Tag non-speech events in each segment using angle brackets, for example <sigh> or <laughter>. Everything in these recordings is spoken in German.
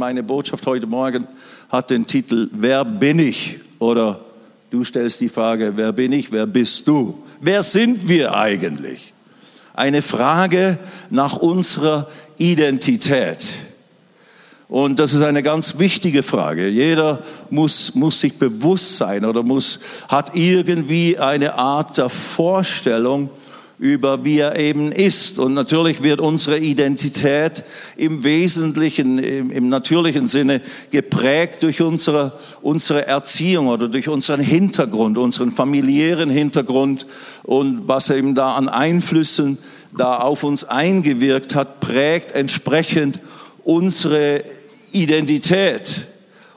Meine Botschaft heute Morgen hat den Titel Wer bin ich? Oder du stellst die Frage, wer bin ich? Wer bist du? Wer sind wir eigentlich? Eine Frage nach unserer Identität. Und das ist eine ganz wichtige Frage. Jeder muss, muss sich bewusst sein oder muss, hat irgendwie eine Art der Vorstellung, über wie er eben ist. Und natürlich wird unsere Identität im Wesentlichen, im, im, natürlichen Sinne geprägt durch unsere, unsere Erziehung oder durch unseren Hintergrund, unseren familiären Hintergrund und was eben da an Einflüssen da auf uns eingewirkt hat, prägt entsprechend unsere Identität,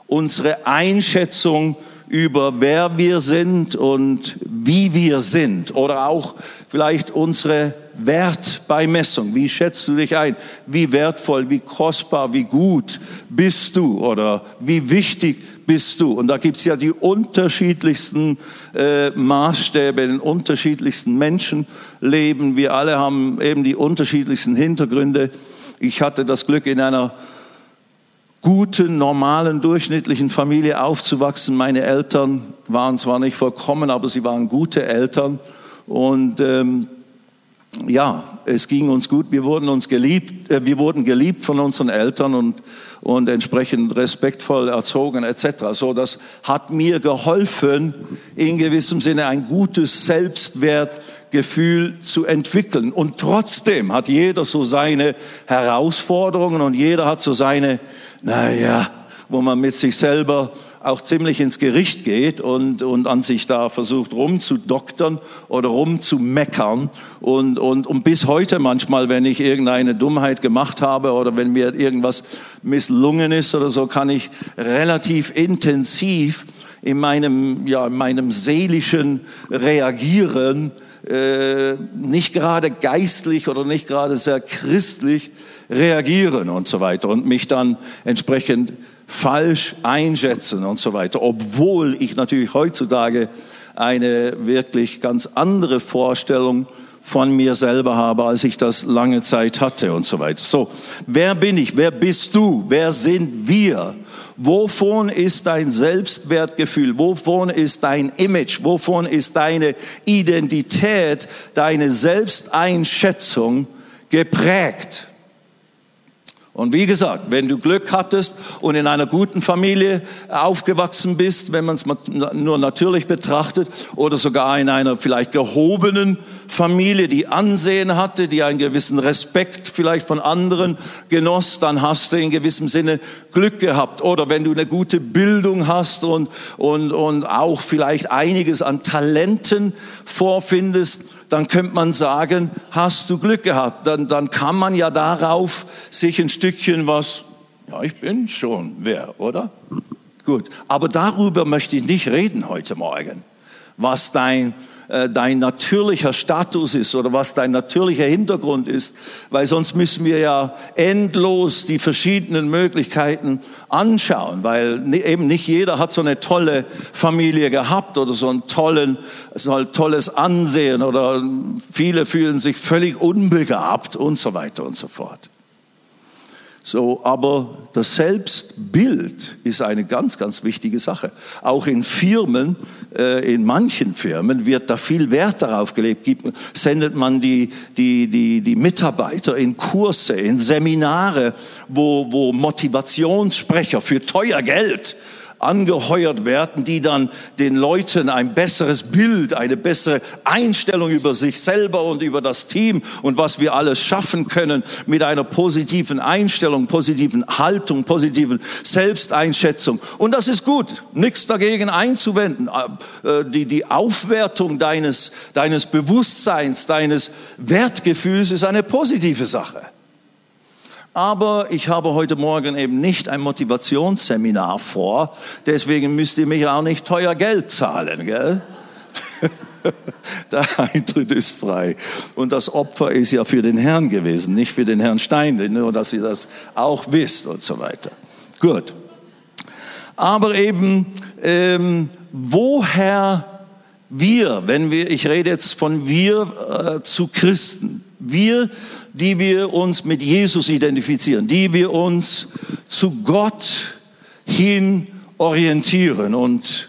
unsere Einschätzung über wer wir sind und wie wir sind oder auch vielleicht unsere Wertbeimessung. Wie schätzt du dich ein? Wie wertvoll, wie kostbar, wie gut bist du oder wie wichtig bist du? Und da gibt's ja die unterschiedlichsten äh, Maßstäbe, den unterschiedlichsten Menschenleben. Wir alle haben eben die unterschiedlichsten Hintergründe. Ich hatte das Glück, in einer guten, normalen, durchschnittlichen Familie aufzuwachsen. Meine Eltern waren zwar nicht vollkommen, aber sie waren gute Eltern. Und ähm, ja, es ging uns gut. Wir wurden uns geliebt, äh, wir wurden geliebt von unseren Eltern und und entsprechend respektvoll erzogen etc. So, das hat mir geholfen, in gewissem Sinne ein gutes Selbstwertgefühl zu entwickeln. Und trotzdem hat jeder so seine Herausforderungen und jeder hat so seine naja, wo man mit sich selber auch ziemlich ins Gericht geht und, und an sich da versucht rumzudoktern oder rumzumeckern. Und, und, und bis heute manchmal, wenn ich irgendeine Dummheit gemacht habe oder wenn mir irgendwas misslungen ist oder so, kann ich relativ intensiv in meinem, ja, in meinem seelischen Reagieren, äh, nicht gerade geistlich oder nicht gerade sehr christlich, reagieren und so weiter und mich dann entsprechend falsch einschätzen und so weiter, obwohl ich natürlich heutzutage eine wirklich ganz andere Vorstellung von mir selber habe, als ich das lange Zeit hatte und so weiter. So, wer bin ich? Wer bist du? Wer sind wir? Wovon ist dein Selbstwertgefühl? Wovon ist dein Image? Wovon ist deine Identität, deine Selbsteinschätzung geprägt? Und wie gesagt, wenn du Glück hattest und in einer guten Familie aufgewachsen bist, wenn man es nur natürlich betrachtet, oder sogar in einer vielleicht gehobenen Familie, die Ansehen hatte, die einen gewissen Respekt vielleicht von anderen genoss, dann hast du in gewissem Sinne Glück gehabt. Oder wenn du eine gute Bildung hast und, und, und auch vielleicht einiges an Talenten vorfindest, dann könnte man sagen, hast du Glück gehabt. Dann, dann kann man ja darauf sich ein Stückchen was, ja, ich bin schon wer, oder? Gut, aber darüber möchte ich nicht reden heute Morgen, was dein äh, dein natürlicher Status ist oder was dein natürlicher Hintergrund ist, weil sonst müssen wir ja endlos die verschiedenen Möglichkeiten anschauen, weil eben nicht jeder hat so eine tolle Familie gehabt oder so ein tollen, so ein tolles Ansehen oder viele fühlen sich völlig unbegabt und so weiter und so fort. So, aber das Selbstbild ist eine ganz, ganz wichtige Sache. Auch in Firmen, in manchen Firmen wird da viel Wert darauf gelegt. Gibt, sendet man die, die, die, die Mitarbeiter in Kurse, in Seminare, wo, wo Motivationssprecher für teuer Geld angeheuert werden, die dann den Leuten ein besseres Bild, eine bessere Einstellung über sich selber und über das Team und was wir alles schaffen können mit einer positiven Einstellung, positiven Haltung, positiven Selbsteinschätzung. Und das ist gut, nichts dagegen einzuwenden. Äh, die, die Aufwertung deines, deines Bewusstseins, deines Wertgefühls ist eine positive Sache. Aber ich habe heute Morgen eben nicht ein Motivationsseminar vor, deswegen müsst ihr mich auch nicht teuer Geld zahlen, gell? <laughs> Der Eintritt ist frei. Und das Opfer ist ja für den Herrn gewesen, nicht für den Herrn Steinle, nur dass ihr das auch wisst und so weiter. Gut. Aber eben, ähm, woher wir, wenn wir, ich rede jetzt von wir äh, zu Christen, wir, die wir uns mit Jesus identifizieren, die wir uns zu Gott hin orientieren und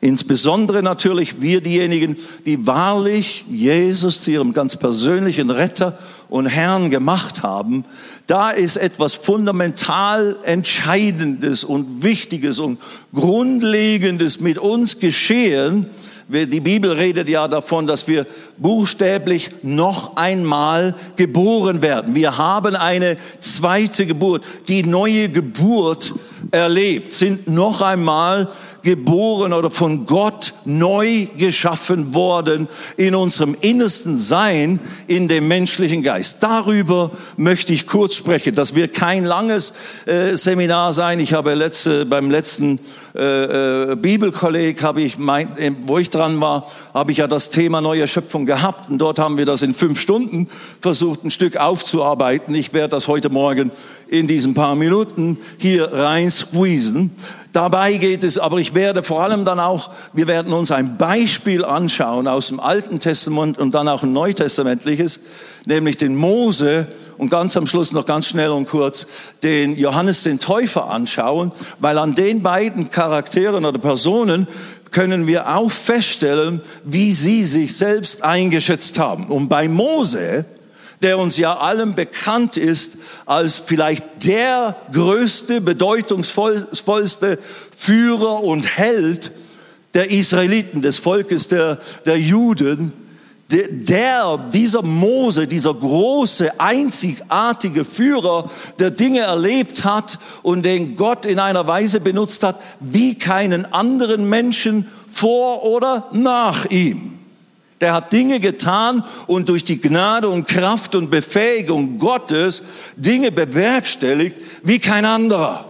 insbesondere natürlich wir diejenigen, die wahrlich Jesus zu ihrem ganz persönlichen Retter und Herrn gemacht haben, da ist etwas fundamental Entscheidendes und Wichtiges und Grundlegendes mit uns geschehen. Die Bibel redet ja davon, dass wir buchstäblich noch einmal geboren werden. Wir haben eine zweite Geburt, die neue Geburt erlebt, sind noch einmal geboren oder von Gott neu geschaffen worden in unserem innersten Sein, in dem menschlichen Geist. Darüber möchte ich kurz sprechen. Das wird kein langes äh, Seminar sein. Ich habe letzte, beim letzten äh, äh, Bibelkolleg habe ich mein, wo ich dran war, habe ich ja das Thema neue Schöpfung gehabt und dort haben wir das in fünf Stunden versucht, ein Stück aufzuarbeiten. Ich werde das heute Morgen in diesen paar Minuten hier rein squeezen. Dabei geht es, aber ich werde vor allem dann auch, wir werden uns ein Beispiel anschauen aus dem Alten Testament und dann auch ein neutestamentliches, nämlich den Mose und ganz am Schluss noch ganz schnell und kurz den Johannes den Täufer anschauen, weil an den beiden Charakteren oder Personen können wir auch feststellen, wie sie sich selbst eingeschätzt haben. Und bei Mose, der uns ja allen bekannt ist als vielleicht der größte, bedeutungsvollste Führer und Held der Israeliten, des Volkes der, der Juden, der, dieser Mose, dieser große, einzigartige Führer, der Dinge erlebt hat und den Gott in einer Weise benutzt hat, wie keinen anderen Menschen vor oder nach ihm. Der hat Dinge getan und durch die Gnade und Kraft und Befähigung Gottes Dinge bewerkstelligt wie kein anderer.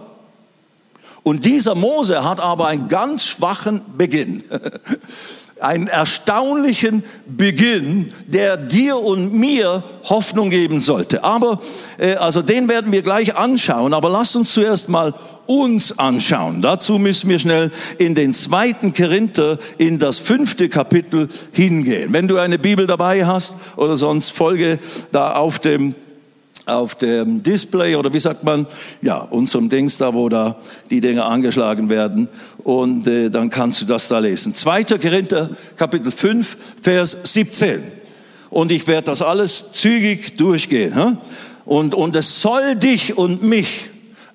Und dieser Mose hat aber einen ganz schwachen Beginn. <laughs> einen erstaunlichen Beginn, der dir und mir Hoffnung geben sollte. Aber, äh, also den werden wir gleich anschauen, aber lass uns zuerst mal uns anschauen. Dazu müssen wir schnell in den zweiten Korinther, in das fünfte Kapitel hingehen. Wenn du eine Bibel dabei hast oder sonst folge da auf dem auf dem Display oder wie sagt man, ja, unserem Dings da, wo da die Dinge angeschlagen werden und äh, dann kannst du das da lesen. 2. Korinther Kapitel 5 Vers 17 und ich werde das alles zügig durchgehen. Hm? Und, und es soll dich und mich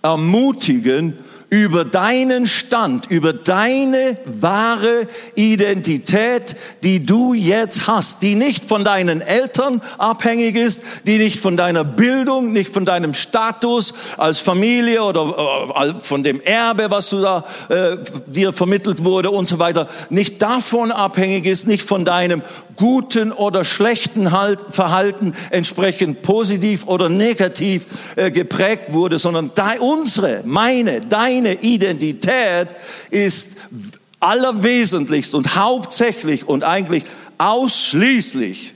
ermutigen, über deinen Stand, über deine wahre Identität, die du jetzt hast, die nicht von deinen Eltern abhängig ist, die nicht von deiner Bildung, nicht von deinem Status als Familie oder äh, von dem Erbe, was du da äh, dir vermittelt wurde und so weiter, nicht davon abhängig ist, nicht von deinem guten oder schlechten halt, Verhalten entsprechend positiv oder negativ äh, geprägt wurde, sondern unsere, meine, deine deine Identität ist allerwesentlichst und hauptsächlich und eigentlich ausschließlich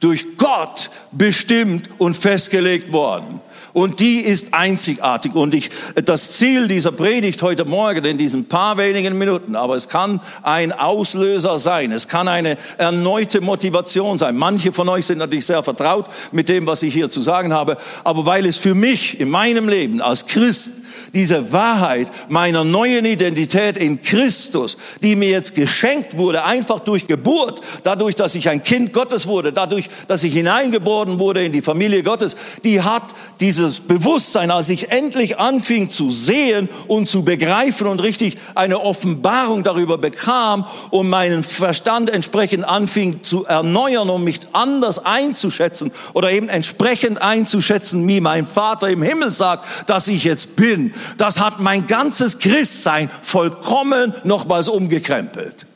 durch Gott bestimmt und festgelegt worden und die ist einzigartig. Und ich, das Ziel dieser Predigt heute Morgen in diesen paar wenigen Minuten, aber es kann ein Auslöser sein, es kann eine erneute Motivation sein. Manche von euch sind natürlich sehr vertraut mit dem, was ich hier zu sagen habe, aber weil es für mich in meinem Leben als Christ diese Wahrheit meiner neuen Identität in Christus, die mir jetzt geschenkt wurde, einfach durch Geburt, dadurch, dass ich ein Kind Gottes wurde, dadurch, dass ich hineingeboren wurde in die Familie Gottes, die hat dieses Bewusstsein, als ich endlich anfing zu sehen und zu begreifen und richtig eine Offenbarung darüber bekam und meinen Verstand entsprechend anfing zu erneuern, um mich anders einzuschätzen oder eben entsprechend einzuschätzen, wie mein Vater im Himmel sagt, dass ich jetzt bin, das hat mein ganzes Christsein vollkommen nochmals umgekrempelt.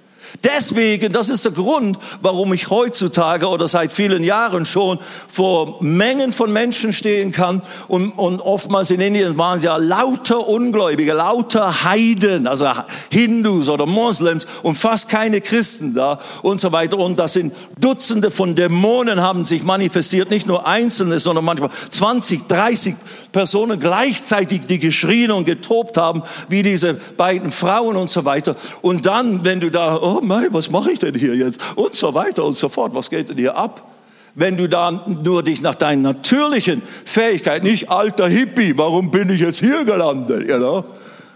Deswegen, das ist der Grund, warum ich heutzutage oder seit vielen Jahren schon vor Mengen von Menschen stehen kann und, und oftmals in Indien waren es ja lauter Ungläubige, lauter Heiden, also Hindus oder Moslems und fast keine Christen da und so weiter. Und das sind Dutzende von Dämonen haben sich manifestiert, nicht nur Einzelne, sondern manchmal 20, 30 Personen gleichzeitig, die geschrien und getobt haben, wie diese beiden Frauen und so weiter. Und dann, wenn du da, oh mein, was mache ich denn hier jetzt? Und so weiter und so fort. Was geht denn hier ab? wenn du da nur dich nach deinen natürlichen Fähigkeiten, nicht alter Hippie, warum bin ich jetzt hier gelandet, you know?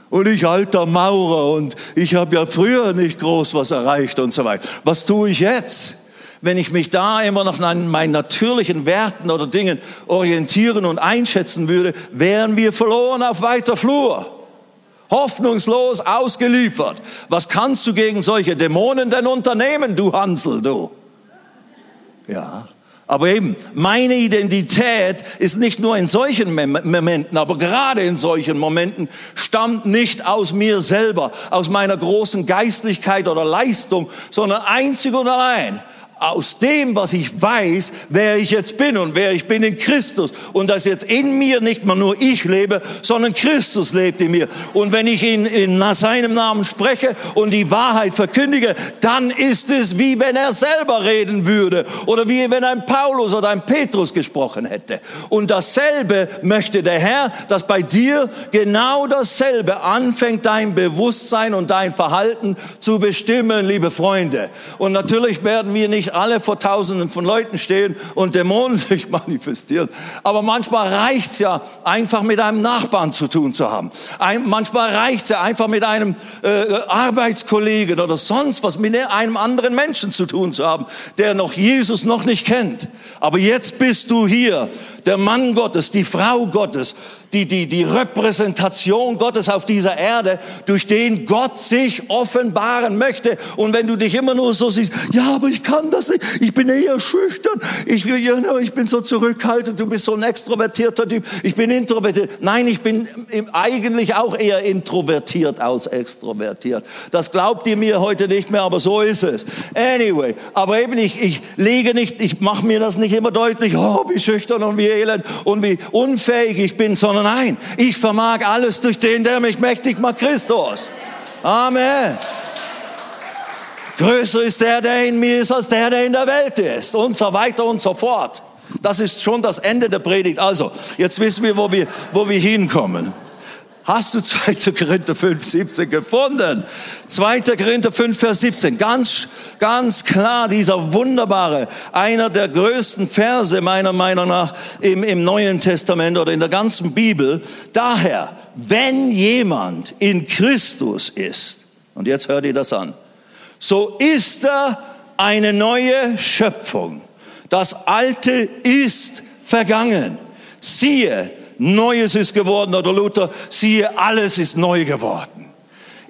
Und ich alter Maurer und ich habe ja früher nicht groß was erreicht und so weiter. Was tue ich jetzt? Wenn ich mich da immer noch an meinen natürlichen Werten oder Dingen orientieren und einschätzen würde, wären wir verloren auf weiter Flur hoffnungslos ausgeliefert. Was kannst du gegen solche Dämonen denn unternehmen, du Hansel, du? Ja. Aber eben, meine Identität ist nicht nur in solchen Momenten, aber gerade in solchen Momenten stammt nicht aus mir selber, aus meiner großen Geistlichkeit oder Leistung, sondern einzig und allein aus dem, was ich weiß, wer ich jetzt bin und wer ich bin in Christus und dass jetzt in mir nicht mehr nur ich lebe, sondern Christus lebt in mir. Und wenn ich in, in seinem Namen spreche und die Wahrheit verkündige, dann ist es wie wenn er selber reden würde oder wie wenn ein Paulus oder ein Petrus gesprochen hätte. Und dasselbe möchte der Herr, dass bei dir genau dasselbe anfängt, dein Bewusstsein und dein Verhalten zu bestimmen, liebe Freunde. Und natürlich werden wir nicht alle vor Tausenden von Leuten stehen und Dämonen <laughs> sich manifestieren. Aber manchmal reicht's ja, einfach mit einem Nachbarn zu tun zu haben. Ein, manchmal reicht's ja, einfach mit einem äh, Arbeitskollegen oder sonst was, mit einem anderen Menschen zu tun zu haben, der noch Jesus noch nicht kennt. Aber jetzt bist du hier, der Mann Gottes, die Frau Gottes, die, die, die Repräsentation Gottes auf dieser Erde, durch den Gott sich offenbaren möchte. Und wenn du dich immer nur so siehst, ja, aber ich kann das nicht, ich bin eher schüchtern, ich, ich bin so zurückhaltend, du bist so ein extrovertierter Typ, ich bin introvertiert. Nein, ich bin eigentlich auch eher introvertiert als extrovertiert. Das glaubt ihr mir heute nicht mehr, aber so ist es. Anyway, aber eben ich, ich lege nicht, ich mache mir das nicht immer deutlich, oh, wie schüchtern und wie elend und wie unfähig ich bin, sondern nein, ich vermag alles durch den, der mich mächtig macht, Christus. Amen. Größer ist der, der in mir ist, als der, der in der Welt ist. Und so weiter und so fort. Das ist schon das Ende der Predigt. Also, jetzt wissen wir, wo wir, wo wir hinkommen. Hast du 2. Korinther 5, 17 gefunden? 2. Korinther 5, Vers 17. Ganz, ganz klar dieser wunderbare, einer der größten Verse meiner Meinung nach im, im Neuen Testament oder in der ganzen Bibel. Daher, wenn jemand in Christus ist, und jetzt hört ihr das an, so ist er eine neue Schöpfung. Das Alte ist vergangen. Siehe, Neues ist geworden oder Luther, siehe, alles ist neu geworden.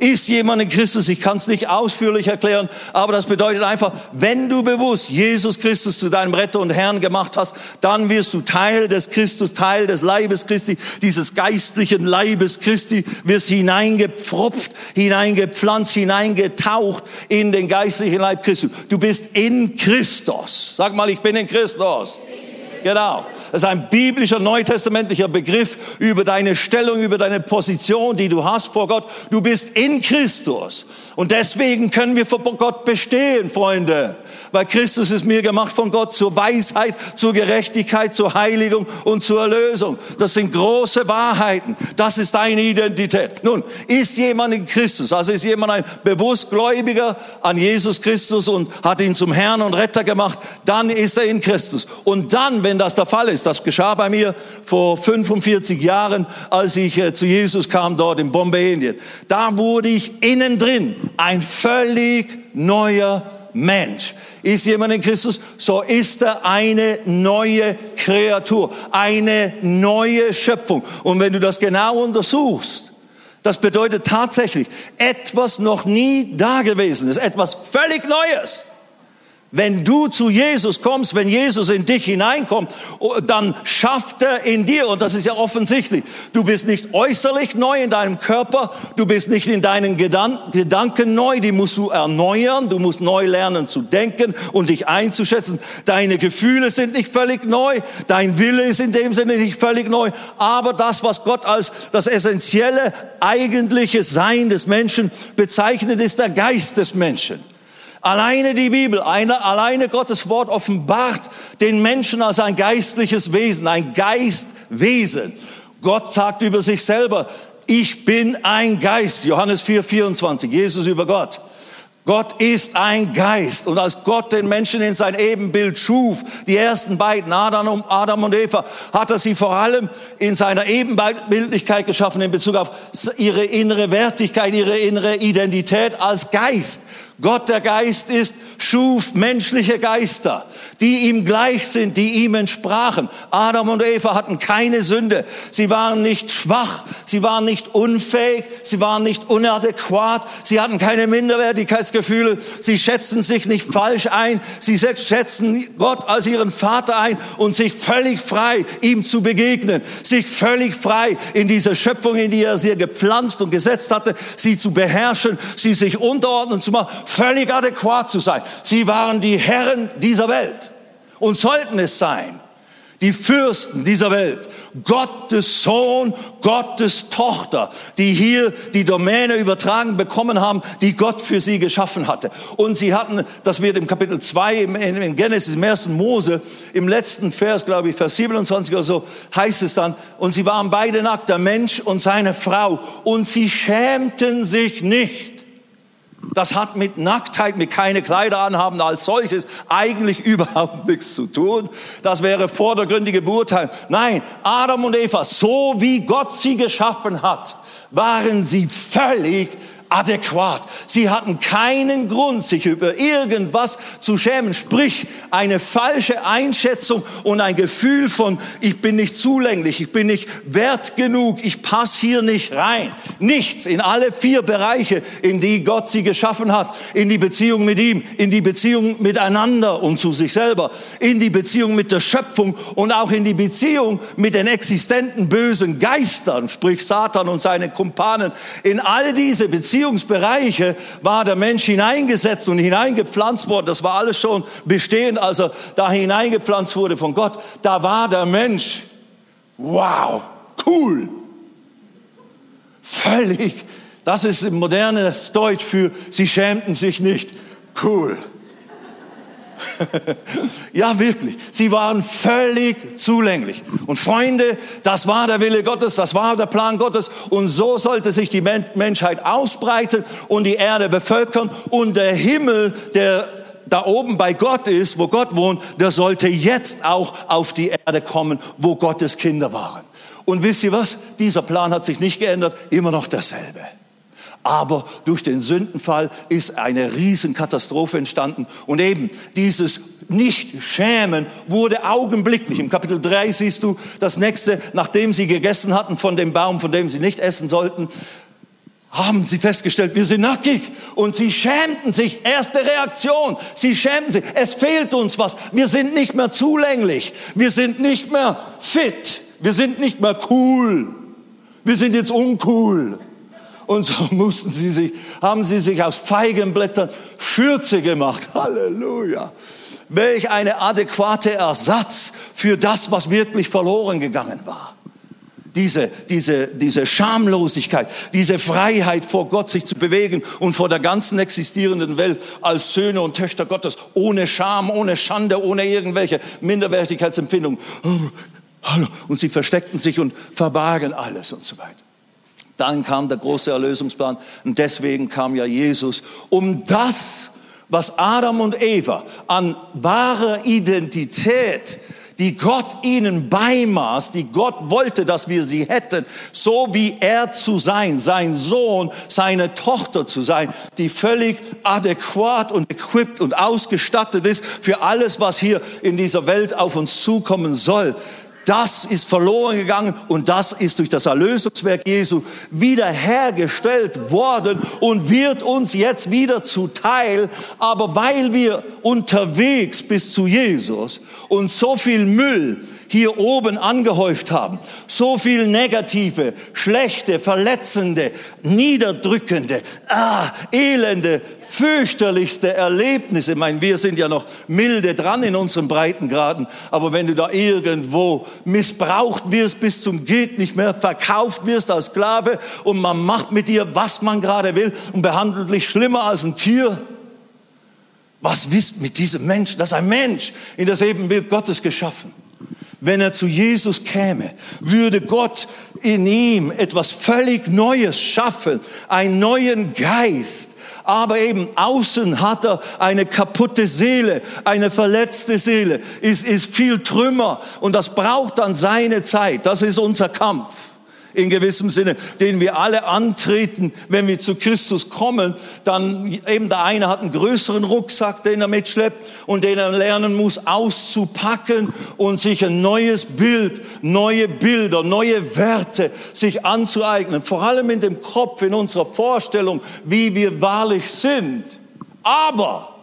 Ist jemand in Christus? Ich kann es nicht ausführlich erklären, aber das bedeutet einfach, wenn du bewusst Jesus Christus zu deinem Retter und Herrn gemacht hast, dann wirst du Teil des Christus, Teil des Leibes Christi, dieses geistlichen Leibes Christi, wirst hineingepfropft, hineingepflanzt, hineingetaucht in den geistlichen Leib Christus. Du bist in Christus. Sag mal, ich bin in Christus. Genau. Das ist ein biblischer, neutestamentlicher Begriff über deine Stellung, über deine Position, die du hast vor Gott. Du bist in Christus. Und deswegen können wir vor Gott bestehen, Freunde. Weil Christus ist mir gemacht von Gott zur Weisheit, zur Gerechtigkeit, zur Heiligung und zur Erlösung. Das sind große Wahrheiten. Das ist deine Identität. Nun, ist jemand in Christus, also ist jemand ein Bewusstgläubiger an Jesus Christus und hat ihn zum Herrn und Retter gemacht, dann ist er in Christus. Und dann, wenn das der Fall ist, das geschah bei mir vor 45 Jahren, als ich äh, zu Jesus kam, dort in Bombay, Indien, da wurde ich innen drin ein völlig neuer Mensch. Ist jemand in Christus, so ist er eine neue Kreatur, eine neue Schöpfung. Und wenn du das genau untersuchst, das bedeutet tatsächlich etwas noch nie Dagewesenes, etwas völlig Neues. Wenn du zu Jesus kommst, wenn Jesus in dich hineinkommt, oh, dann schafft er in dir, und das ist ja offensichtlich, du bist nicht äußerlich neu in deinem Körper, du bist nicht in deinen Gedanken neu, die musst du erneuern, du musst neu lernen zu denken und dich einzuschätzen. Deine Gefühle sind nicht völlig neu, dein Wille ist in dem Sinne nicht völlig neu, aber das, was Gott als das essentielle, eigentliche Sein des Menschen bezeichnet, ist der Geist des Menschen. Alleine die Bibel, eine, alleine Gottes Wort offenbart den Menschen als ein geistliches Wesen, ein Geistwesen. Gott sagt über sich selber, ich bin ein Geist. Johannes 4, 24, Jesus über Gott. Gott ist ein Geist. Und als Gott den Menschen in sein Ebenbild schuf, die ersten beiden, Adam, Adam und Eva, hat er sie vor allem in seiner Ebenbildlichkeit geschaffen in Bezug auf ihre innere Wertigkeit, ihre innere Identität als Geist. Gott der Geist ist, schuf menschliche Geister, die ihm gleich sind, die ihm entsprachen. Adam und Eva hatten keine Sünde. Sie waren nicht schwach, sie waren nicht unfähig, sie waren nicht unadäquat, sie hatten keine Minderwertigkeitsgefühle, sie schätzen sich nicht falsch ein, sie schätzen Gott als ihren Vater ein und sich völlig frei, ihm zu begegnen, sich völlig frei in dieser Schöpfung, in die er sie gepflanzt und gesetzt hatte, sie zu beherrschen, sie sich unterordnen zu machen völlig adäquat zu sein. Sie waren die Herren dieser Welt und sollten es sein. Die Fürsten dieser Welt, Gottes Sohn, Gottes Tochter, die hier die Domäne übertragen bekommen haben, die Gott für sie geschaffen hatte. Und sie hatten, das wird im Kapitel 2 im, Genesis, im ersten Mose, im letzten Vers, glaube ich, Vers 27 oder so, heißt es dann, und sie waren beide nackt, der Mensch und seine Frau, und sie schämten sich nicht das hat mit Nacktheit, mit keine Kleider anhaben als solches eigentlich <laughs> überhaupt nichts zu tun. Das wäre vordergründige Beurteilung. Nein, Adam und Eva, so wie Gott sie geschaffen hat, waren sie völlig adäquat. Sie hatten keinen Grund, sich über irgendwas zu schämen. Sprich, eine falsche Einschätzung und ein Gefühl von, ich bin nicht zulänglich, ich bin nicht wert genug, ich passe hier nicht rein. Nichts in alle vier Bereiche, in die Gott sie geschaffen hat. In die Beziehung mit ihm, in die Beziehung miteinander und zu sich selber, in die Beziehung mit der Schöpfung und auch in die Beziehung mit den existenten bösen Geistern, sprich Satan und seine Kumpanen. In all diese Beziehungen Beziehungsbereiche war der Mensch hineingesetzt und hineingepflanzt worden. Das war alles schon bestehend, als er da hineingepflanzt wurde von Gott. Da war der Mensch, wow, cool. Völlig, das ist modernes Deutsch für, sie schämten sich nicht. Cool. <laughs> ja, wirklich. Sie waren völlig zulänglich. Und Freunde, das war der Wille Gottes, das war der Plan Gottes. Und so sollte sich die Menschheit ausbreiten und die Erde bevölkern. Und der Himmel, der da oben bei Gott ist, wo Gott wohnt, der sollte jetzt auch auf die Erde kommen, wo Gottes Kinder waren. Und wisst ihr was? Dieser Plan hat sich nicht geändert, immer noch derselbe. Aber durch den Sündenfall ist eine Riesenkatastrophe entstanden. Und eben dieses Nicht-Schämen wurde augenblicklich. Im Kapitel 3 siehst du das nächste, nachdem sie gegessen hatten von dem Baum, von dem sie nicht essen sollten, haben sie festgestellt, wir sind nackig. Und sie schämten sich. Erste Reaktion. Sie schämten sich. Es fehlt uns was. Wir sind nicht mehr zulänglich. Wir sind nicht mehr fit. Wir sind nicht mehr cool. Wir sind jetzt uncool. Und so <laughs> mussten sie sich, haben sie sich aus Feigenblättern Schürze gemacht. <laughs> Halleluja. Welch eine adäquate Ersatz für das, was wirklich verloren gegangen war. Diese, diese, diese Schamlosigkeit, diese Freiheit vor Gott sich zu bewegen und vor der ganzen existierenden Welt als Söhne und Töchter Gottes, ohne Scham, ohne Schande, ohne irgendwelche Minderwertigkeitsempfindungen. Und sie versteckten sich und verbargen alles und so weiter. Dann kam der große Erlösungsplan und deswegen kam ja Jesus, um das, was Adam und Eva an wahrer Identität, die Gott ihnen beimaß, die Gott wollte, dass wir sie hätten, so wie er zu sein, sein Sohn, seine Tochter zu sein, die völlig adäquat und equipped und ausgestattet ist für alles, was hier in dieser Welt auf uns zukommen soll. Das ist verloren gegangen und das ist durch das Erlösungswerk Jesu wiederhergestellt worden und wird uns jetzt wieder zuteil. Aber weil wir unterwegs bis zu Jesus und so viel Müll hier oben angehäuft haben. So viel negative, schlechte, verletzende, niederdrückende, ah, elende, fürchterlichste Erlebnisse. Ich meine, wir sind ja noch milde dran in unseren Breitengraden, aber wenn du da irgendwo missbraucht wirst bis zum geht nicht mehr, verkauft wirst als Sklave und man macht mit dir, was man gerade will und behandelt dich schlimmer als ein Tier, was wisst mit diesem Menschen? Das ist ein Mensch in das Ebenbild Gottes geschaffen. Wenn er zu Jesus käme, würde Gott in ihm etwas völlig Neues schaffen, einen neuen Geist, Aber eben außen hat er eine kaputte Seele, eine verletzte Seele, ist, ist viel Trümmer und das braucht dann seine Zeit. Das ist unser Kampf in gewissem Sinne, den wir alle antreten, wenn wir zu Christus kommen, dann eben der eine hat einen größeren Rucksack, den er mitschleppt und den er lernen muss auszupacken und sich ein neues Bild, neue Bilder, neue Werte sich anzueignen, vor allem in dem Kopf, in unserer Vorstellung, wie wir wahrlich sind. Aber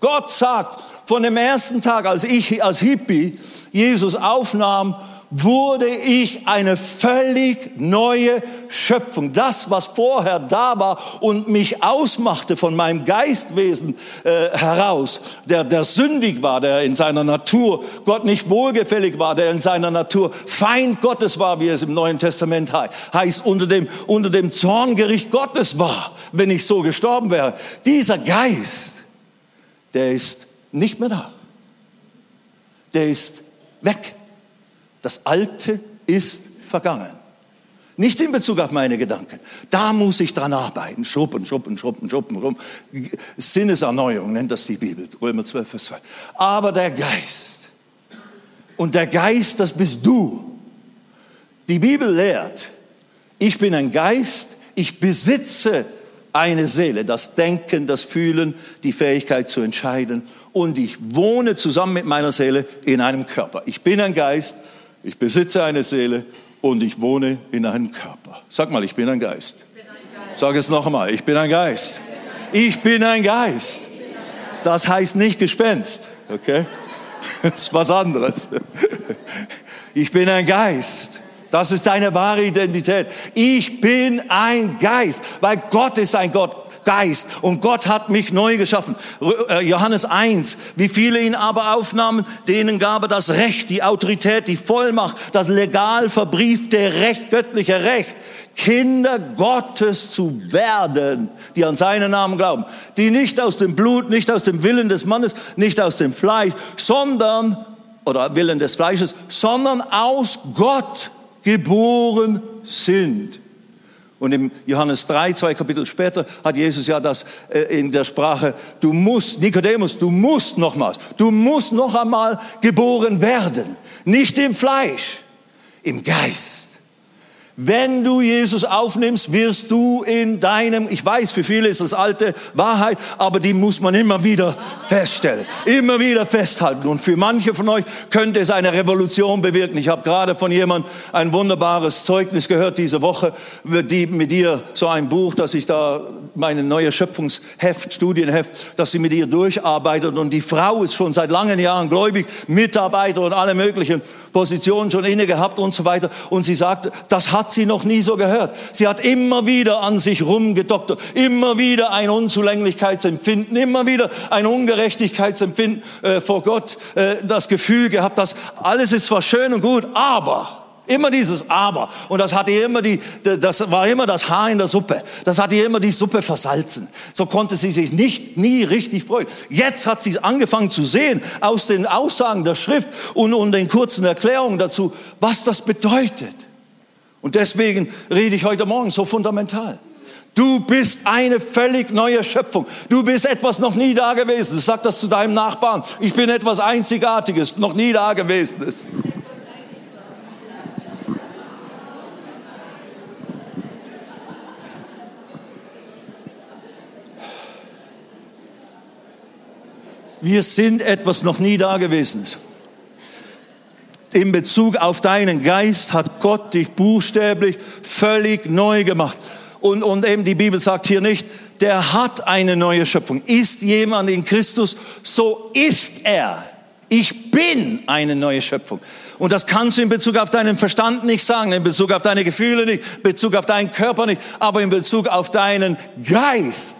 Gott sagt, von dem ersten Tag, als ich als Hippie Jesus aufnahm wurde ich eine völlig neue Schöpfung. Das, was vorher da war und mich ausmachte von meinem Geistwesen äh, heraus, der, der sündig war, der in seiner Natur Gott nicht wohlgefällig war, der in seiner Natur Feind Gottes war, wie es im Neuen Testament heißt, unter dem, unter dem Zorngericht Gottes war, wenn ich so gestorben wäre. Dieser Geist, der ist nicht mehr da. Der ist weg. Das Alte ist vergangen. Nicht in Bezug auf meine Gedanken. Da muss ich dran arbeiten. Schuppen, schuppen, schuppen, schuppen, rum. Sinneserneuerung nennt das die Bibel. Römer 12, Vers 2. Aber der Geist. Und der Geist, das bist du. Die Bibel lehrt, ich bin ein Geist, ich besitze eine Seele, das Denken, das Fühlen, die Fähigkeit zu entscheiden. Und ich wohne zusammen mit meiner Seele in einem Körper. Ich bin ein Geist ich besitze eine Seele und ich wohne in einem Körper. Sag mal, ich bin ein Geist. Sag es noch einmal, ich bin ein Geist. Ich bin ein Geist. Das heißt nicht Gespenst, okay? <laughs> Das ist was anderes. Ich bin ein Geist. Das ist deine wahre Identität. Ich bin ein Geist, weil Gott ist ein Gott. Geist und Gott hat mich neu geschaffen. Äh, Johannes 1, wie viele ihn aber aufnahmen, denen gab er das Recht, die Autorität, die Vollmacht, das legal verbriefte Recht, göttliche Recht, Kinder Gottes zu werden, die an seinen Namen glauben, die nicht aus dem Blut, nicht aus dem Willen des Mannes, nicht aus dem Fleisch, sondern, oder Willen des Fleisches, sondern aus Gott geboren sind. Und im Johannes 3, zwei Kapitel später, hat Jesus ja das äh, in der Sprache, du musst, Nikodemus, du musst nochmals, du musst noch einmal geboren werden. Nicht im Fleisch, im Geist. Wenn du Jesus aufnimmst, wirst du in deinem, ich weiß, für viele ist das alte Wahrheit, aber die muss man immer wieder feststellen, immer wieder festhalten. Und für manche von euch könnte es eine Revolution bewirken. Ich habe gerade von jemandem ein wunderbares Zeugnis gehört diese Woche, die mit ihr so ein Buch, dass ich da meine neue Schöpfungsheft, Studienheft, dass sie mit ihr durcharbeitet. Und die Frau ist schon seit langen Jahren gläubig, Mitarbeiter und alle möglichen Positionen schon inne gehabt und so weiter. Und sie sagt, das hat sie noch nie so gehört. Sie hat immer wieder an sich rumgedoktert, immer wieder ein Unzulänglichkeitsempfinden, immer wieder ein Ungerechtigkeitsempfinden äh, vor Gott, äh, das Gefühl gehabt, dass alles ist zwar schön und gut, aber Immer dieses Aber. Und das hatte immer die, das war immer das Haar in der Suppe. Das hatte immer die Suppe versalzen. So konnte sie sich nicht, nie richtig freuen. Jetzt hat sie angefangen zu sehen aus den Aussagen der Schrift und, und den kurzen Erklärungen dazu, was das bedeutet. Und deswegen rede ich heute Morgen so fundamental. Du bist eine völlig neue Schöpfung. Du bist etwas noch nie da gewesen. Sag das zu deinem Nachbarn. Ich bin etwas Einzigartiges, noch nie da gewesen. Wir sind etwas noch nie da gewesen in Bezug auf deinen Geist hat Gott dich buchstäblich völlig neu gemacht. Und, und eben die Bibel sagt hier nicht, der hat eine neue Schöpfung. Ist jemand in Christus, so ist er. Ich bin eine neue Schöpfung. Und das kannst du in Bezug auf deinen Verstand nicht sagen, in Bezug auf deine Gefühle nicht, in Bezug auf deinen Körper nicht, aber in Bezug auf deinen Geist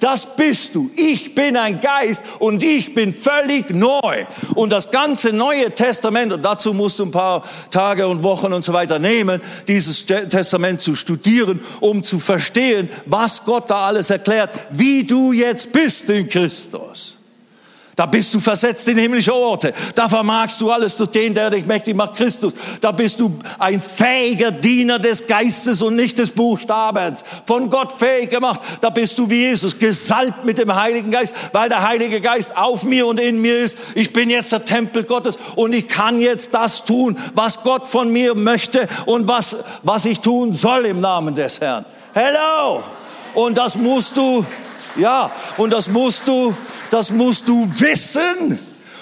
das bist du. Ich bin ein Geist und ich bin völlig neu. Und das ganze Neue Testament, und dazu musst du ein paar Tage und Wochen und so weiter nehmen, dieses Testament zu studieren, um zu verstehen, was Gott da alles erklärt, wie du jetzt bist in Christus. Da bist du versetzt in himmlische Orte. Da vermagst du alles durch den, der dich mächtig macht, Christus. Da bist du ein fähiger Diener des Geistes und nicht des Buchstabens. Von Gott fähig gemacht. Da bist du wie Jesus, gesalbt mit dem Heiligen Geist, weil der Heilige Geist auf mir und in mir ist. Ich bin jetzt der Tempel Gottes und ich kann jetzt das tun, was Gott von mir möchte und was, was ich tun soll im Namen des Herrn. Hello! Und das musst du, ja, und das musst du, das musst du wissen.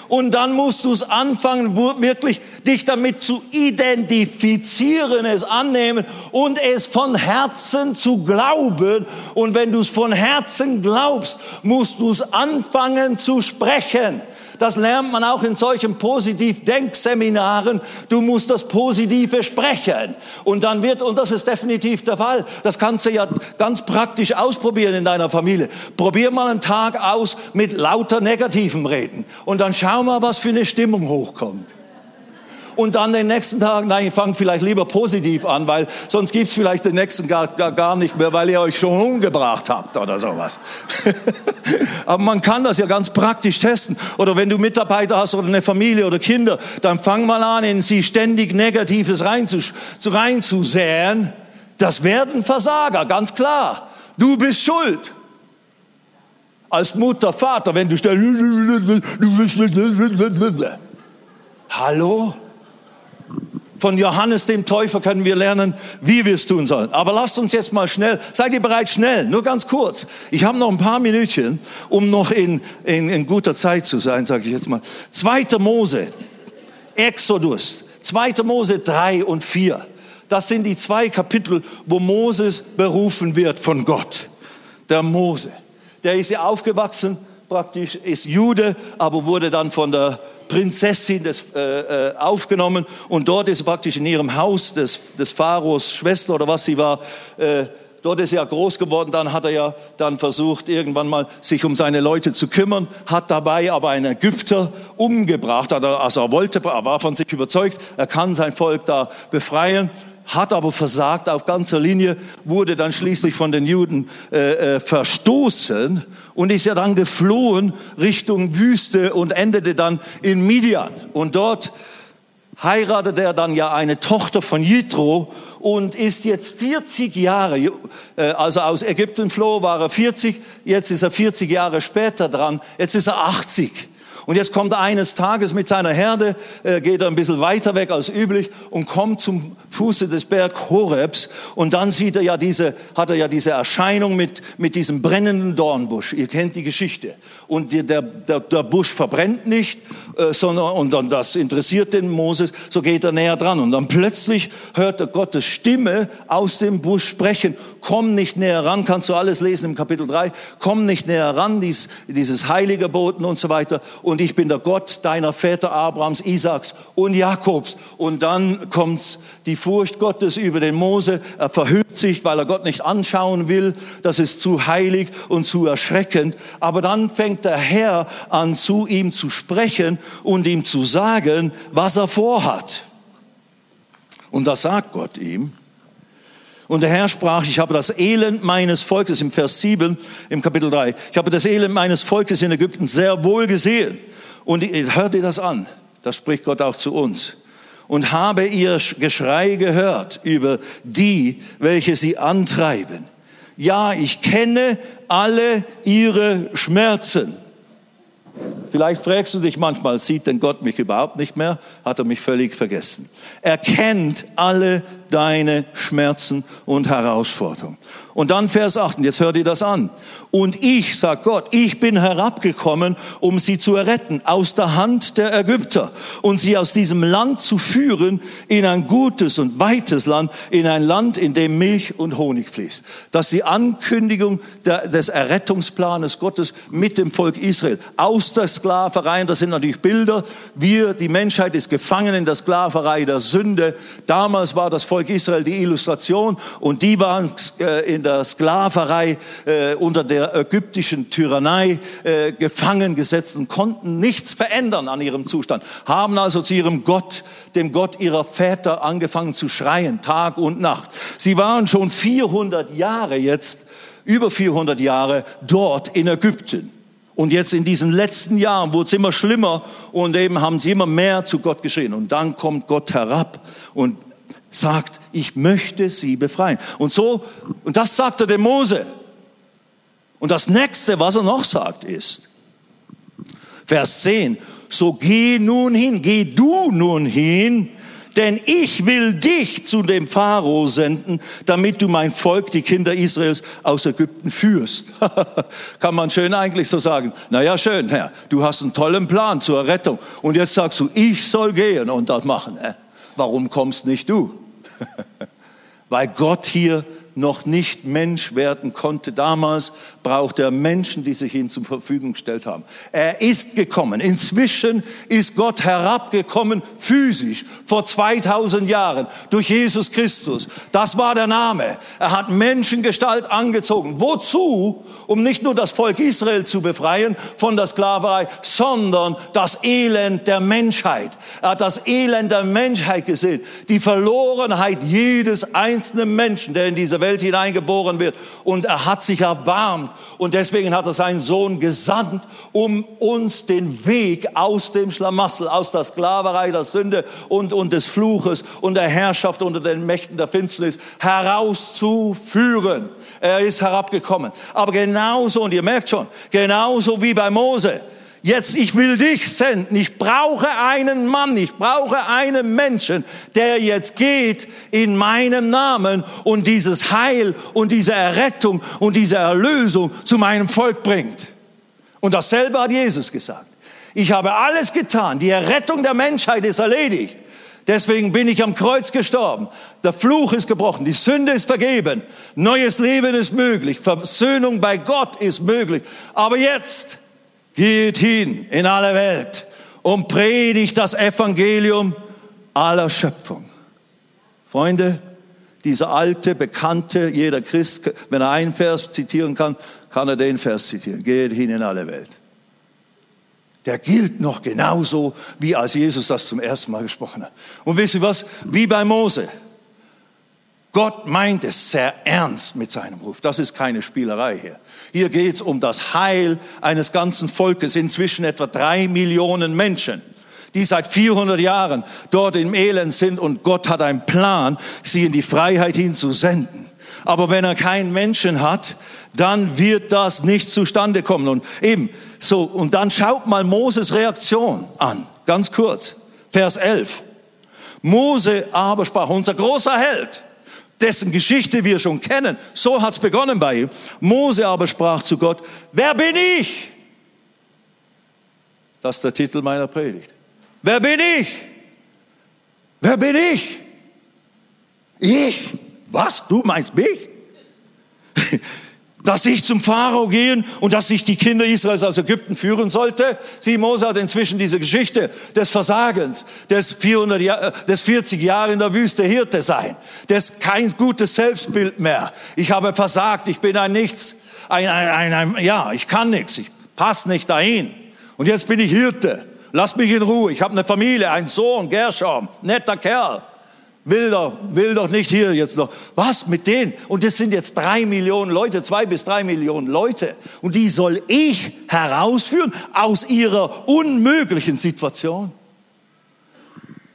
Und dann musst du es anfangen, wirklich dich damit zu identifizieren, es annehmen und es von Herzen zu glauben. Und wenn du es von Herzen glaubst, musst du es anfangen zu sprechen. Das lernt man auch in solchen Positiv-Denkseminaren. Du musst das Positive sprechen. Und dann wird, und das ist definitiv der Fall, das kannst du ja ganz praktisch ausprobieren in deiner Familie. Probier mal einen Tag aus mit lauter negativen Reden. Und dann schau mal, was für eine Stimmung hochkommt und dann den nächsten Tag, nein, ich fange vielleicht lieber positiv an, weil sonst gibt's vielleicht den nächsten gar, gar, gar nicht mehr, weil ihr euch schon umgebracht habt oder sowas. <laughs> Aber man kann das ja ganz praktisch testen. Oder wenn du Mitarbeiter hast oder eine Familie oder Kinder, dann fang mal an, in sie ständig Negatives reinzus reinzusäen. Das werden Versager, ganz klar. Du bist schuld als Mutter, Vater, wenn du <laughs> Hallo? Von Johannes dem Täufer können wir lernen, wie wir es tun sollen. Aber lasst uns jetzt mal schnell, seid ihr bereit, schnell, nur ganz kurz. Ich habe noch ein paar Minütchen, um noch in, in, in guter Zeit zu sein, sage ich jetzt mal. Zweiter Mose, Exodus, zweiter Mose drei und vier. Das sind die zwei Kapitel, wo Moses berufen wird von Gott. Der Mose, der ist ja aufgewachsen, praktisch ist Jude, aber wurde dann von der Prinzessin des, äh, äh, aufgenommen. Und dort ist praktisch in ihrem Haus des, des Pharaos Schwester oder was sie war, äh, dort ist er groß geworden, dann hat er ja dann versucht, irgendwann mal sich um seine Leute zu kümmern, hat dabei aber einen Ägypter umgebracht, also er wollte, er war von sich überzeugt, er kann sein Volk da befreien hat aber versagt auf ganzer Linie, wurde dann schließlich von den Juden äh, äh, verstoßen und ist ja dann geflohen Richtung Wüste und endete dann in Midian. Und dort heiratete er dann ja eine Tochter von Jitro und ist jetzt 40 Jahre, äh, also aus Ägypten floh, war er 40, jetzt ist er 40 Jahre später dran, jetzt ist er 80. Und jetzt kommt er eines Tages mit seiner Herde, äh, geht er ein bisschen weiter weg als üblich und kommt zum Fuße des Berg Horebs. Und dann sieht er ja diese, hat er ja diese Erscheinung mit, mit diesem brennenden Dornbusch. Ihr kennt die Geschichte. Und der, der, der Busch verbrennt nicht, äh, sondern, und dann das interessiert den Moses, so geht er näher dran. Und dann plötzlich hört er Gottes Stimme aus dem Busch sprechen. Komm nicht näher ran, kannst du alles lesen im Kapitel 3. Komm nicht näher ran, dies, dieses heilige Boten und so weiter. Und und ich bin der Gott deiner Väter Abrahams, Isaaks und Jakobs. Und dann kommt die Furcht Gottes über den Mose. Er verhüllt sich, weil er Gott nicht anschauen will. Das ist zu heilig und zu erschreckend. Aber dann fängt der Herr an, zu ihm zu sprechen und ihm zu sagen, was er vorhat. Und das sagt Gott ihm. Und der Herr sprach, ich habe das Elend meines Volkes im Vers 7 im Kapitel 3, ich habe das Elend meines Volkes in Ägypten sehr wohl gesehen. Und hört ihr das an? Das spricht Gott auch zu uns. Und habe ihr Geschrei gehört über die, welche sie antreiben. Ja, ich kenne alle ihre Schmerzen. Vielleicht fragst du dich manchmal, sieht denn Gott mich überhaupt nicht mehr? Hat er mich völlig vergessen? Er kennt alle deine Schmerzen und Herausforderungen. Und dann Vers 8, jetzt hört ihr das an. Und ich, sagt Gott, ich bin herabgekommen, um sie zu erretten aus der Hand der Ägypter und sie aus diesem Land zu führen in ein gutes und weites Land, in ein Land, in dem Milch und Honig fließt. Das ist die Ankündigung des Errettungsplanes Gottes mit dem Volk Israel aus der Sklaverei. Und das sind natürlich Bilder. Wir, die Menschheit ist gefangen in der Sklaverei der Sünde. Damals war das Volk Israel die Illustration und die waren äh, in der Sklaverei äh, unter der ägyptischen Tyrannei äh, gefangen gesetzt und konnten nichts verändern an ihrem Zustand. Haben also zu ihrem Gott, dem Gott ihrer Väter, angefangen zu schreien, Tag und Nacht. Sie waren schon 400 Jahre jetzt, über 400 Jahre dort in Ägypten. Und jetzt in diesen letzten Jahren wurde es immer schlimmer und eben haben sie immer mehr zu Gott geschrien. Und dann kommt Gott herab und sagt, ich möchte sie befreien. Und so, und das sagt er dem Mose. Und das nächste, was er noch sagt, ist, Vers 10, so geh nun hin, geh du nun hin, denn ich will dich zu dem Pharao senden, damit du mein Volk, die Kinder Israels, aus Ägypten führst. <laughs> Kann man schön eigentlich so sagen. Naja, schön, Herr, du hast einen tollen Plan zur Rettung. Und jetzt sagst du, ich soll gehen und das machen. Warum kommst nicht du? <laughs> Weil Gott hier noch nicht Mensch werden konnte damals, braucht er Menschen, die sich ihm zur Verfügung gestellt haben. Er ist gekommen. Inzwischen ist Gott herabgekommen, physisch, vor 2000 Jahren, durch Jesus Christus. Das war der Name. Er hat Menschengestalt angezogen. Wozu? Um nicht nur das Volk Israel zu befreien von der Sklaverei, sondern das Elend der Menschheit. Er hat das Elend der Menschheit gesehen. Die Verlorenheit jedes einzelnen Menschen, der in diese Welt hineingeboren wird. Und er hat sich erbarmt und deswegen hat er seinen Sohn gesandt, um uns den Weg aus dem Schlamassel, aus der Sklaverei, der Sünde und, und des Fluches und der Herrschaft unter den Mächten der Finsternis herauszuführen. Er ist herabgekommen. Aber genauso, und ihr merkt schon, genauso wie bei Mose, Jetzt, ich will dich senden. Ich brauche einen Mann, ich brauche einen Menschen, der jetzt geht in meinem Namen und dieses Heil und diese Errettung und diese Erlösung zu meinem Volk bringt. Und dasselbe hat Jesus gesagt. Ich habe alles getan. Die Errettung der Menschheit ist erledigt. Deswegen bin ich am Kreuz gestorben. Der Fluch ist gebrochen. Die Sünde ist vergeben. Neues Leben ist möglich. Versöhnung bei Gott ist möglich. Aber jetzt Geht hin in alle Welt und predigt das Evangelium aller Schöpfung. Freunde, dieser alte, bekannte, jeder Christ, wenn er einen Vers zitieren kann, kann er den Vers zitieren. Geht hin in alle Welt. Der gilt noch genauso, wie als Jesus das zum ersten Mal gesprochen hat. Und wisst ihr was? Wie bei Mose. Gott meint es sehr ernst mit seinem Ruf. Das ist keine Spielerei hier. Hier geht es um das Heil eines ganzen Volkes, inzwischen etwa drei Millionen Menschen, die seit 400 Jahren dort im Elend sind und Gott hat einen Plan, sie in die Freiheit hinzusenden. Aber wenn er keinen Menschen hat, dann wird das nicht zustande kommen. Und eben so, und dann schaut mal Moses Reaktion an, ganz kurz. Vers 11. Mose aber sprach, unser großer Held, dessen Geschichte wir schon kennen. So hat's begonnen bei ihm. Mose aber sprach zu Gott, wer bin ich? Das ist der Titel meiner Predigt. Wer bin ich? Wer bin ich? Ich? Was? Du meinst mich? <laughs> dass ich zum Pharao gehen und dass ich die Kinder Israels aus Ägypten führen sollte. Sie, Mose hat inzwischen diese Geschichte des Versagens, des, 400 Jahr, des 40 Jahre in der Wüste Hirte sein, des kein gutes Selbstbild mehr. Ich habe versagt, ich bin ein Nichts, ein, ein, ein, ein ja, ich kann nichts, ich passe nicht dahin. Und jetzt bin ich Hirte. Lass mich in Ruhe. Ich habe eine Familie, einen Sohn, Gershom, netter Kerl. Will doch, will doch nicht hier jetzt noch. Was mit denen? Und das sind jetzt drei Millionen Leute, zwei bis drei Millionen Leute. Und die soll ich herausführen aus ihrer unmöglichen Situation.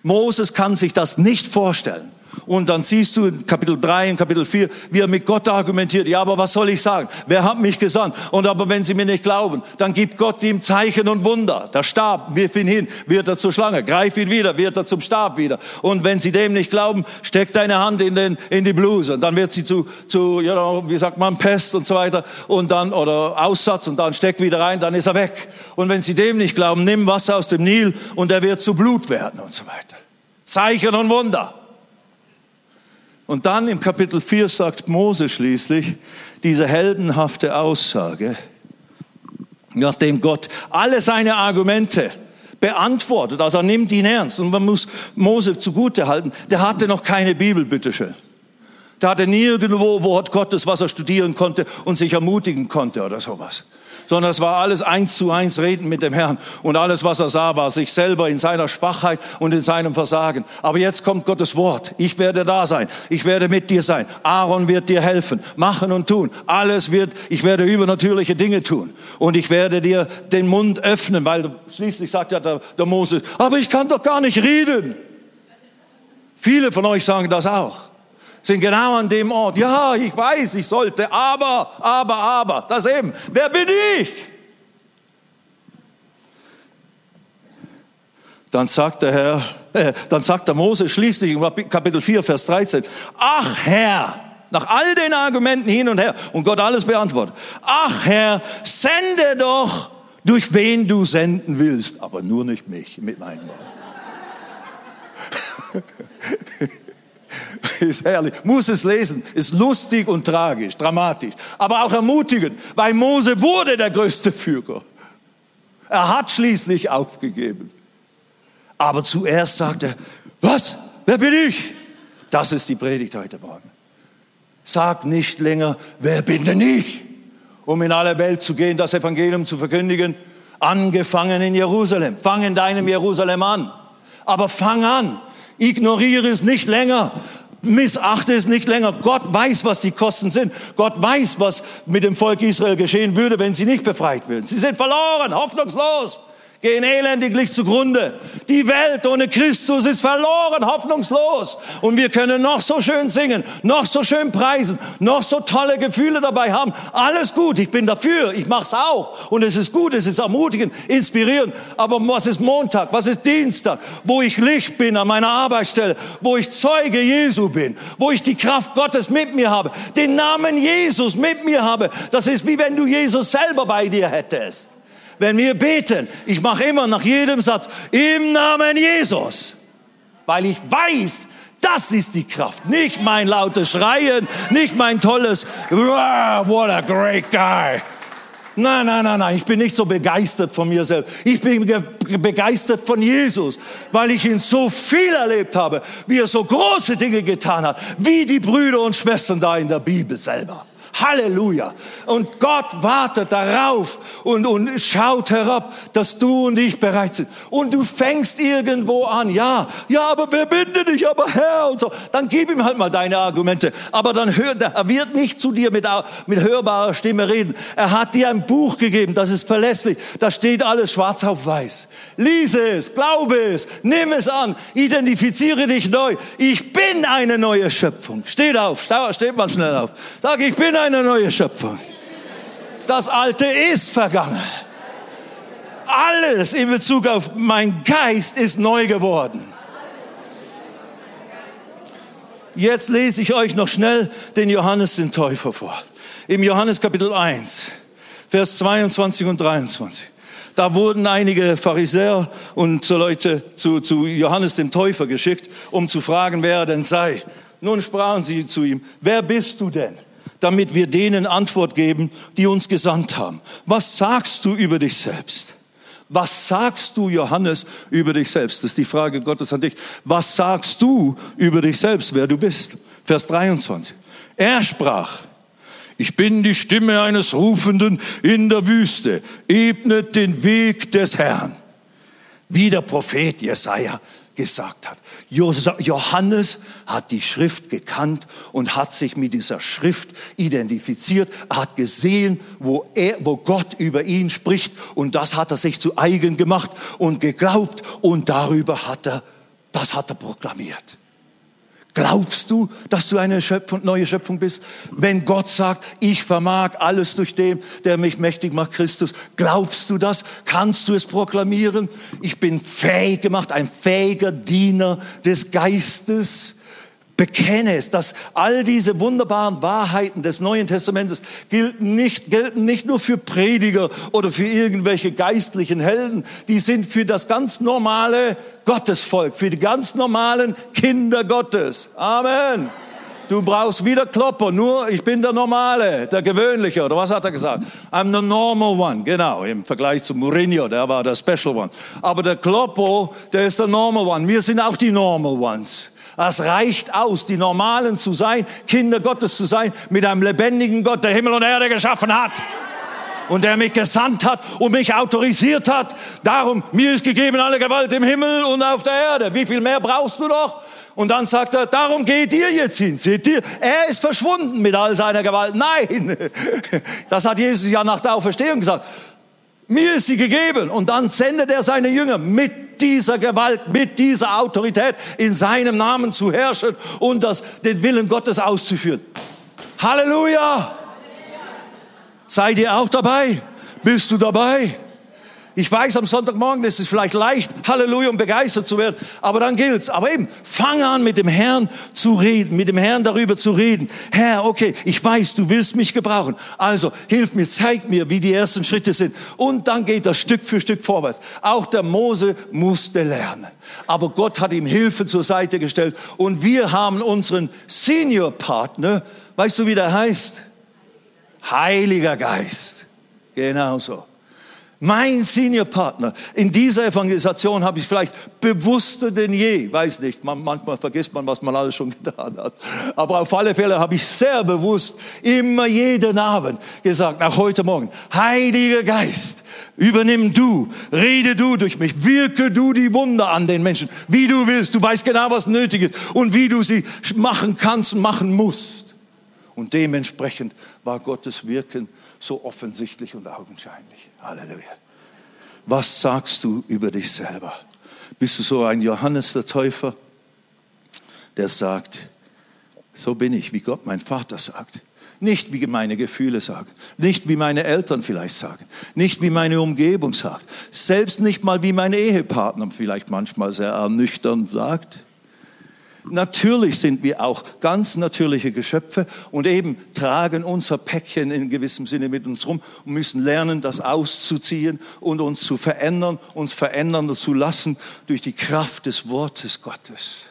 Moses kann sich das nicht vorstellen. Und dann siehst du in Kapitel 3 und Kapitel 4, wie er mit Gott argumentiert. Ja, aber was soll ich sagen? Wer hat mich gesandt? Und aber wenn sie mir nicht glauben, dann gibt Gott ihm Zeichen und Wunder. Der Stab, wirf ihn hin, wird er zur Schlange. Greif ihn wieder, wird er zum Stab wieder. Und wenn sie dem nicht glauben, steck deine Hand in, den, in die Bluse. Und dann wird sie zu, zu you know, wie sagt man, Pest und so weiter. Und dann, oder Aussatz und dann steck wieder rein, dann ist er weg. Und wenn sie dem nicht glauben, nimm Wasser aus dem Nil und er wird zu Blut werden und so weiter. Zeichen und Wunder. Und dann im Kapitel 4 sagt Mose schließlich diese heldenhafte Aussage, nachdem Gott alle seine Argumente beantwortet, also er nimmt ihn ernst. Und man muss Mose zugute halten, der hatte noch keine Bibel, bitteschön. Der hatte nirgendwo Wort Gottes, was er studieren konnte und sich ermutigen konnte oder sowas sondern es war alles eins zu eins Reden mit dem Herrn. Und alles, was er sah, war sich selber in seiner Schwachheit und in seinem Versagen. Aber jetzt kommt Gottes Wort. Ich werde da sein. Ich werde mit dir sein. Aaron wird dir helfen. Machen und tun. Alles wird, ich werde übernatürliche Dinge tun. Und ich werde dir den Mund öffnen, weil schließlich sagt ja der, der Mose, aber ich kann doch gar nicht reden. Viele von euch sagen das auch sind genau an dem Ort. Ja, ich weiß, ich sollte, aber, aber, aber, das eben. Wer bin ich? Dann sagt der Herr, äh, dann sagt der Mose schließlich in Kapitel 4, Vers 13, ach Herr, nach all den Argumenten hin und her und Gott alles beantwortet. Ach Herr, sende doch, durch wen du senden willst, aber nur nicht mich mit meinen Worten. <laughs> <laughs> ist herrlich. Muss es lesen. Ist lustig und tragisch, dramatisch. Aber auch ermutigend, weil Mose wurde der größte Führer. Er hat schließlich aufgegeben. Aber zuerst sagte er, was? Wer bin ich? Das ist die Predigt heute Morgen. Sag nicht länger, wer bin denn ich? Um in alle Welt zu gehen, das Evangelium zu verkündigen. Angefangen in Jerusalem. Fang in deinem Jerusalem an. Aber fang an. Ignoriere es nicht länger. Missachte es nicht länger. Gott weiß, was die Kosten sind. Gott weiß, was mit dem Volk Israel geschehen würde, wenn sie nicht befreit würden. Sie sind verloren, hoffnungslos gehen elendiglich zugrunde. Die Welt ohne Christus ist verloren, hoffnungslos. Und wir können noch so schön singen, noch so schön preisen, noch so tolle Gefühle dabei haben. Alles gut, ich bin dafür, ich mach's auch. Und es ist gut, es ist ermutigend, inspirierend. Aber was ist Montag, was ist Dienstag, wo ich Licht bin an meiner Arbeitsstelle, wo ich Zeuge Jesu bin, wo ich die Kraft Gottes mit mir habe, den Namen Jesus mit mir habe. Das ist wie wenn du Jesus selber bei dir hättest wenn wir beten, ich mache immer nach jedem Satz, im Namen Jesus, weil ich weiß, das ist die Kraft. Nicht mein lautes Schreien, nicht mein tolles, what a great guy. Nein, nein, nein, nein, ich bin nicht so begeistert von mir selbst. Ich bin begeistert von Jesus, weil ich ihn so viel erlebt habe, wie er so große Dinge getan hat, wie die Brüder und Schwestern da in der Bibel selber. Halleluja. Und Gott wartet darauf und, und schaut herab, dass du und ich bereit sind. Und du fängst irgendwo an, ja, ja, aber wer bin denn ich, aber Herr und so. Dann gib ihm halt mal deine Argumente. Aber dann hört er, er wird nicht zu dir mit, mit hörbarer Stimme reden. Er hat dir ein Buch gegeben, das ist verlässlich. Da steht alles schwarz auf weiß. Lies es, glaube es, nimm es an, identifiziere dich neu. Ich bin eine neue Schöpfung. Steht auf, steht mal schnell auf. Sag, ich bin eine neue Schöpfung. Das Alte ist vergangen. Alles in Bezug auf mein Geist ist neu geworden. Jetzt lese ich euch noch schnell den Johannes den Täufer vor. Im Johannes Kapitel 1, Vers 22 und 23. Da wurden einige Pharisäer und so Leute zu, zu Johannes dem Täufer geschickt, um zu fragen, wer er denn sei. Nun sprachen sie zu ihm, wer bist du denn? Damit wir denen Antwort geben, die uns gesandt haben. Was sagst du über dich selbst? Was sagst du, Johannes, über dich selbst? Das ist die Frage Gottes an dich. Was sagst du über dich selbst, wer du bist? Vers 23. Er sprach, ich bin die Stimme eines Rufenden in der Wüste, ebnet den Weg des Herrn. Wie der Prophet Jesaja gesagt hat. Johannes hat die Schrift gekannt und hat sich mit dieser Schrift identifiziert. Er hat gesehen, wo, er, wo Gott über ihn spricht und das hat er sich zu eigen gemacht und geglaubt und darüber hat er, das hat er proklamiert. Glaubst du, dass du eine Schöpfung, neue Schöpfung bist? Wenn Gott sagt, ich vermag alles durch den, der mich mächtig macht, Christus, glaubst du das? Kannst du es proklamieren? Ich bin fähig gemacht, ein fähiger Diener des Geistes bekenne es, dass all diese wunderbaren Wahrheiten des Neuen Testamentes gelten nicht, gelten nicht nur für Prediger oder für irgendwelche geistlichen Helden, die sind für das ganz normale Gottesvolk, für die ganz normalen Kinder Gottes. Amen. Du brauchst wieder Klopper, nur ich bin der Normale, der Gewöhnliche, oder was hat er gesagt? I'm the normal one, genau, im Vergleich zu Mourinho, der war der Special one. Aber der Kloppo, der ist der normal one. Wir sind auch die normal ones. Das reicht aus, die Normalen zu sein, Kinder Gottes zu sein, mit einem lebendigen Gott, der Himmel und Erde geschaffen hat. Und der mich gesandt hat und mich autorisiert hat. Darum, mir ist gegeben alle Gewalt im Himmel und auf der Erde. Wie viel mehr brauchst du noch? Und dann sagt er, darum geht ihr jetzt hin. Seht ihr, er ist verschwunden mit all seiner Gewalt. Nein, <laughs> das hat Jesus ja nach der Auferstehung gesagt. Mir ist sie gegeben. Und dann sendet er seine Jünger mit dieser Gewalt, mit dieser Autorität in seinem Namen zu herrschen und das, den Willen Gottes auszuführen. Halleluja! Seid ihr auch dabei? Bist du dabei? Ich weiß, am Sonntagmorgen ist es vielleicht leicht, Halleluja, um begeistert zu werden, aber dann gilt's. Aber eben, fang an, mit dem Herrn zu reden, mit dem Herrn darüber zu reden. Herr, okay, ich weiß, du willst mich gebrauchen. Also, hilf mir, zeig mir, wie die ersten Schritte sind. Und dann geht das Stück für Stück vorwärts. Auch der Mose musste lernen. Aber Gott hat ihm Hilfe zur Seite gestellt. Und wir haben unseren Senior-Partner, weißt du, wie der heißt? Heiliger Geist. Genau so. Mein Seniorpartner in dieser Evangelisation habe ich vielleicht bewusster denn je, weiß nicht, man, manchmal vergisst man, was man alles schon <laughs> getan hat, aber auf alle Fälle habe ich sehr bewusst immer jeden Abend gesagt, nach heute Morgen, Heiliger Geist, übernimm du, rede du durch mich, wirke du die Wunder an den Menschen, wie du willst, du weißt genau, was nötig ist und wie du sie machen kannst und machen musst. Und dementsprechend war Gottes Wirken so offensichtlich und augenscheinlich. Halleluja. Was sagst du über dich selber? Bist du so ein Johannes der Täufer, der sagt, so bin ich, wie Gott mein Vater sagt. Nicht wie meine Gefühle sagen, nicht wie meine Eltern vielleicht sagen, nicht wie meine Umgebung sagt, selbst nicht mal wie mein Ehepartner vielleicht manchmal sehr ernüchternd sagt. Natürlich sind wir auch ganz natürliche Geschöpfe und eben tragen unser Päckchen in gewissem Sinne mit uns rum und müssen lernen, das auszuziehen und uns zu verändern, uns verändern zu lassen durch die Kraft des Wortes Gottes.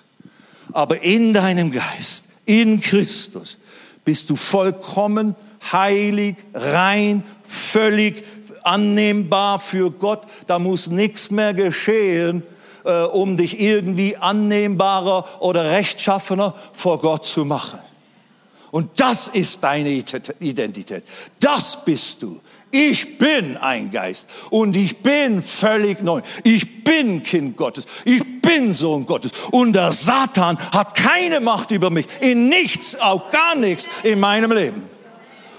Aber in deinem Geist, in Christus, bist du vollkommen heilig, rein, völlig annehmbar für Gott. Da muss nichts mehr geschehen, äh, um dich irgendwie annehmbarer oder rechtschaffener vor Gott zu machen. Und das ist deine Identität. Das bist du. Ich bin ein Geist und ich bin völlig neu. Ich bin Kind Gottes. Ich bin Sohn Gottes. Und der Satan hat keine Macht über mich. In nichts, auch gar nichts in meinem Leben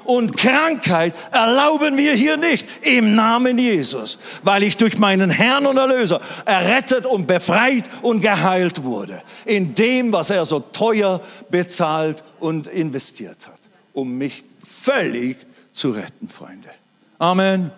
und Krankheit erlauben wir hier nicht im Namen Jesus, weil ich durch meinen Herrn und Erlöser errettet und befreit und geheilt wurde in dem, was er so teuer bezahlt und investiert hat, um mich völlig zu retten, Freunde. Amen.